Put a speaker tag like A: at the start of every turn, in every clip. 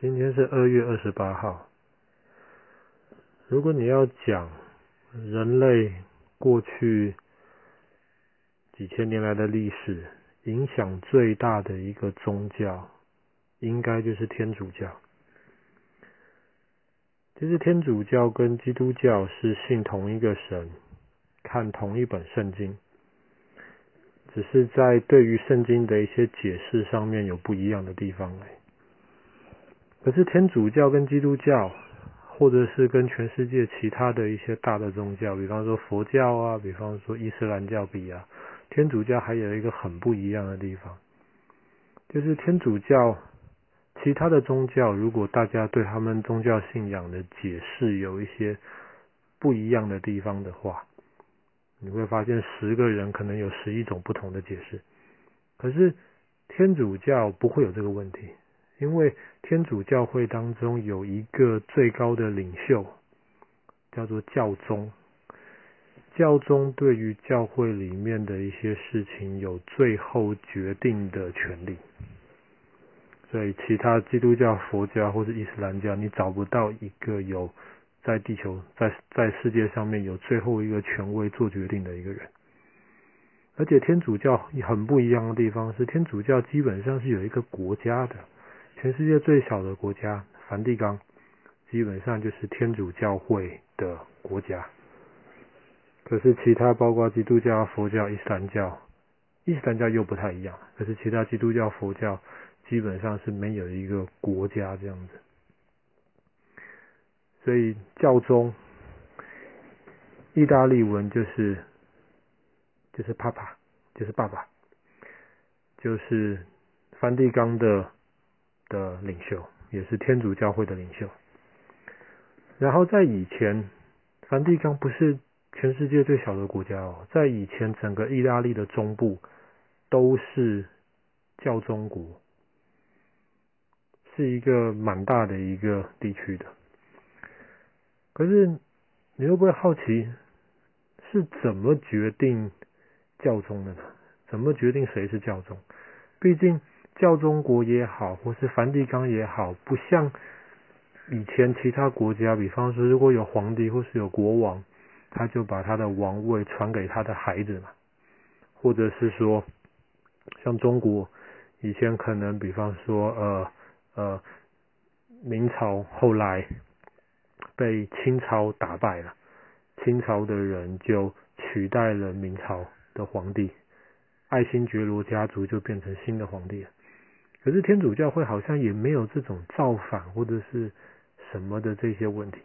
A: 今天是二月二十八号。如果你要讲人类过去几千年来的历史，影响最大的一个宗教，应该就是天主教。其实天主教跟基督教是信同一个神，看同一本圣经，只是在对于圣经的一些解释上面有不一样的地方。可是天主教跟基督教，或者是跟全世界其他的一些大的宗教，比方说佛教啊，比方说伊斯兰教比啊，天主教还有一个很不一样的地方，就是天主教其他的宗教，如果大家对他们宗教信仰的解释有一些不一样的地方的话，你会发现十个人可能有十一种不同的解释。可是天主教不会有这个问题。因为天主教会当中有一个最高的领袖，叫做教宗。教宗对于教会里面的一些事情有最后决定的权利。所以，其他基督教、佛教或是伊斯兰教，你找不到一个有在地球、在在世界上面有最后一个权威做决定的一个人。而且，天主教很不一样的地方是，天主教基本上是有一个国家的。全世界最小的国家梵蒂冈，基本上就是天主教会的国家。可是其他包括基督教、佛教、伊斯兰教，伊斯兰教又不太一样。可是其他基督教、佛教基本上是没有一个国家这样子。所以教宗，意大利文就是就是 Papa，就是爸爸，就是梵蒂冈的。的领袖，也是天主教会的领袖。然后在以前，梵蒂冈不是全世界最小的国家哦，在以前整个意大利的中部都是教宗国，是一个蛮大的一个地区的。可是你会不会好奇，是怎么决定教宗的呢？怎么决定谁是教宗？毕竟。教宗国也好，或是梵蒂冈也好，不像以前其他国家，比方说如果有皇帝或是有国王，他就把他的王位传给他的孩子嘛，或者是说像中国以前可能，比方说呃呃明朝后来被清朝打败了，清朝的人就取代了明朝的皇帝，爱新觉罗家族就变成新的皇帝了。可是天主教会好像也没有这种造反或者是什么的这些问题，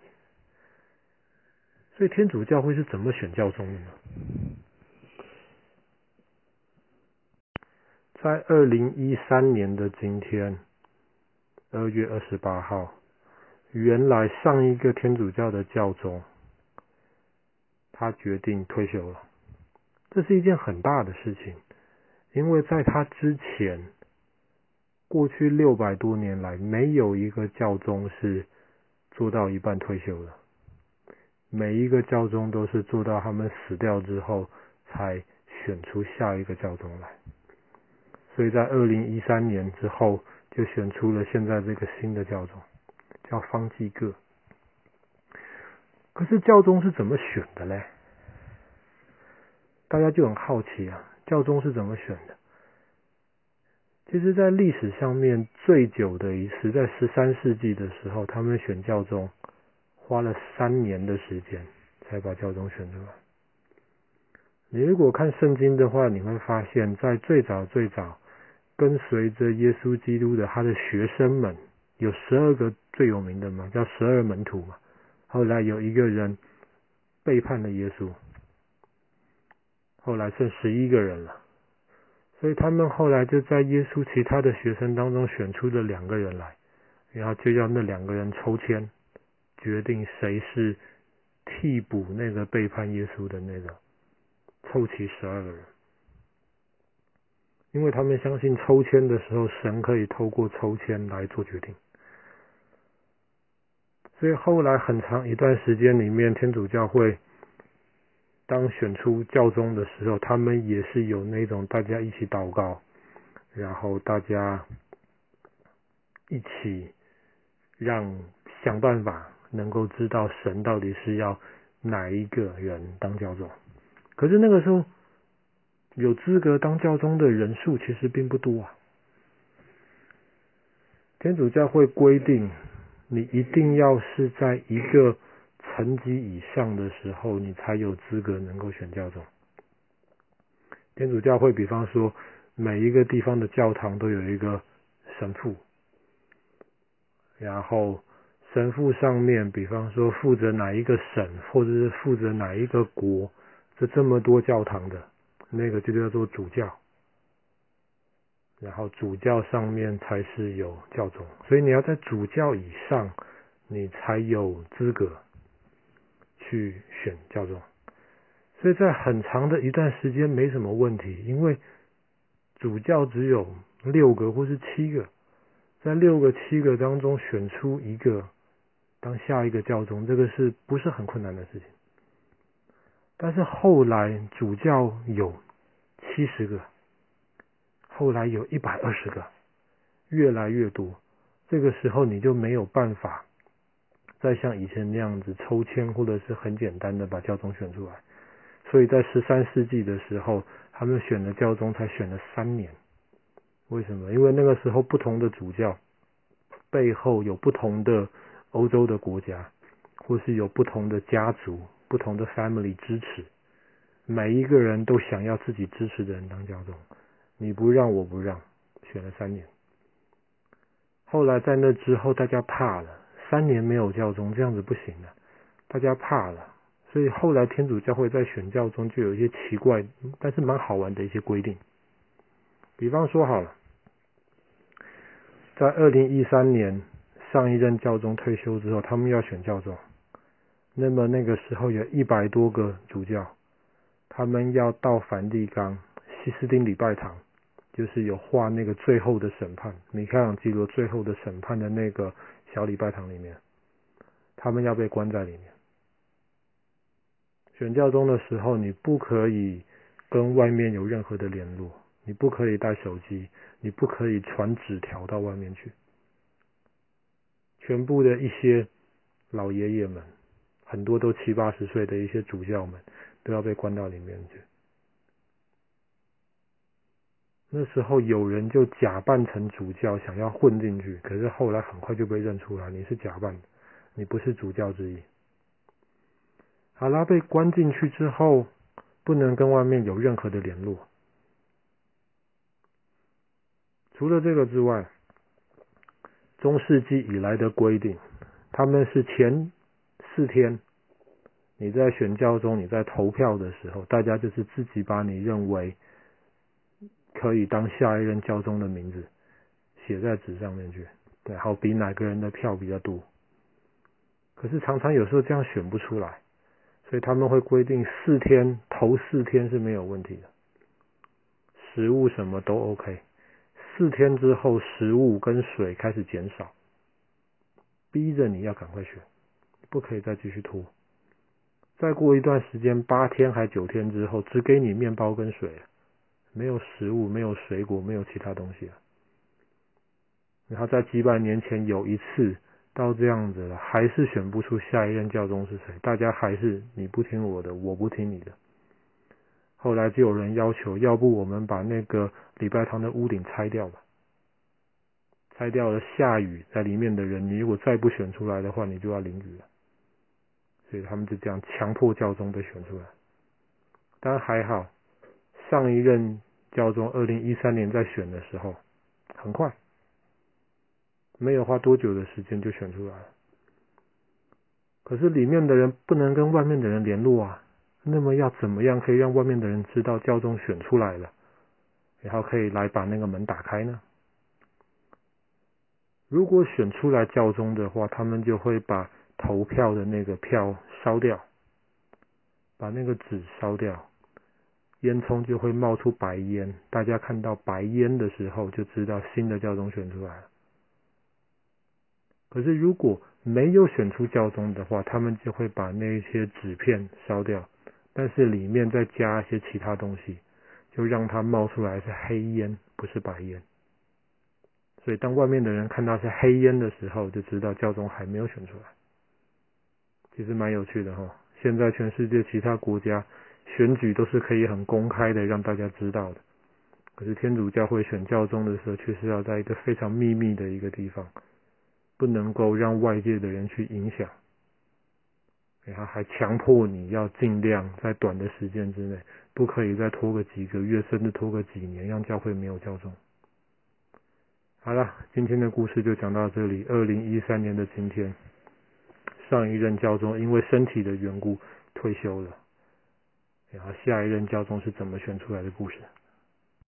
A: 所以天主教会是怎么选教宗的呢？在二零一三年的今天，二月二十八号，原来上一个天主教的教宗，他决定退休了，这是一件很大的事情，因为在他之前。过去六百多年来，没有一个教宗是做到一半退休的。每一个教宗都是做到他们死掉之后，才选出下一个教宗来。所以在二零一三年之后，就选出了现在这个新的教宗，叫方济各。可是教宗是怎么选的嘞？大家就很好奇啊，教宗是怎么选的？其实，在历史上面最久的一次，在十三世纪的时候，他们选教宗花了三年的时间才把教宗选出来。你如果看圣经的话，你会发现在最早最早跟随着耶稣基督的他的学生们，有十二个最有名的嘛，叫十二门徒嘛。后来有一个人背叛了耶稣，后来剩十一个人了。所以他们后来就在耶稣其他的学生当中选出了两个人来，然后就要那两个人抽签，决定谁是替补那个背叛耶稣的那个，凑齐十二个人。因为他们相信抽签的时候，神可以透过抽签来做决定。所以后来很长一段时间里面，天主教会。当选出教宗的时候，他们也是有那种大家一起祷告，然后大家一起让想办法能够知道神到底是要哪一个人当教宗。可是那个时候有资格当教宗的人数其实并不多啊。天主教会规定，你一定要是在一个层级以上的时候，你才有资格能够选教宗。天主教会比方说，每一个地方的教堂都有一个神父，然后神父上面，比方说负责哪一个省，或者是负责哪一个国，这这么多教堂的，那个就叫做主教。然后主教上面才是有教宗，所以你要在主教以上，你才有资格去选教宗。所以在很长的一段时间没什么问题，因为主教只有六个或是七个，在六个七个当中选出一个当下一个教宗，这个是不是很困难的事情？但是后来主教有七十个，后来有一百二十个，越来越多，这个时候你就没有办法再像以前那样子抽签或者是很简单的把教宗选出来。所以在十三世纪的时候，他们选了教宗才选了三年。为什么？因为那个时候不同的主教背后有不同的欧洲的国家，或是有不同的家族、不同的 family 支持，每一个人都想要自己支持的人当教宗。你不让，我不让，选了三年。后来在那之后，大家怕了，三年没有教宗，这样子不行了，大家怕了。所以后来天主教会在选教宗就有一些奇怪，但是蛮好玩的一些规定。比方说好了，在二零一三年上一任教宗退休之后，他们要选教宗。那么那个时候有一百多个主教，他们要到梵蒂冈西斯丁礼拜堂，就是有画那个最后的审判，米开朗基罗最后的审判的那个小礼拜堂里面，他们要被关在里面。选教宗的时候，你不可以跟外面有任何的联络，你不可以带手机，你不可以传纸条到外面去。全部的一些老爷爷们，很多都七八十岁的一些主教们，都要被关到里面去。那时候有人就假扮成主教，想要混进去，可是后来很快就被认出来，你是假扮的，你不是主教之一。好啦，被关进去之后，不能跟外面有任何的联络。除了这个之外，中世纪以来的规定，他们是前四天，你在选教中，你在投票的时候，大家就是自己把你认为可以当下一任教宗的名字写在纸上面去，对，好比哪个人的票比较多。可是常常有时候这样选不出来。所以他们会规定四天，头四天是没有问题的，食物什么都 OK。四天之后，食物跟水开始减少，逼着你要赶快选，不可以再继续拖。再过一段时间，八天还九天之后，只给你面包跟水，没有食物，没有水果，没有其他东西了。然后在几百年前有一次。到这样子了，还是选不出下一任教宗是谁？大家还是你不听我的，我不听你的。后来就有人要求，要不我们把那个礼拜堂的屋顶拆掉吧？拆掉了，下雨在里面的人，你如果再不选出来的话，你就要淋雨了。所以他们就这样强迫教宗被选出来。但还好，上一任教宗二零一三年在选的时候，很快。没有花多久的时间就选出来了，可是里面的人不能跟外面的人联络啊。那么要怎么样可以让外面的人知道教宗选出来了，然后可以来把那个门打开呢？如果选出来教宗的话，他们就会把投票的那个票烧掉，把那个纸烧掉，烟囱就会冒出白烟。大家看到白烟的时候，就知道新的教宗选出来了。可是如果没有选出教宗的话，他们就会把那些纸片烧掉，但是里面再加一些其他东西，就让它冒出来是黑烟，不是白烟。所以当外面的人看到是黑烟的时候，就知道教宗还没有选出来。其实蛮有趣的哈。现在全世界其他国家选举都是可以很公开的让大家知道的，可是天主教会选教宗的时候，却是要在一个非常秘密的一个地方，不能够让外界的人去影响。然后还强迫你要尽量在短的时间之内，不可以再拖个几个月，甚至拖个几年，让教会没有教宗。好了，今天的故事就讲到这里。二零一三年的今天，上一任教宗因为身体的缘故退休了。然后下一任教宗是怎么选出来的故事？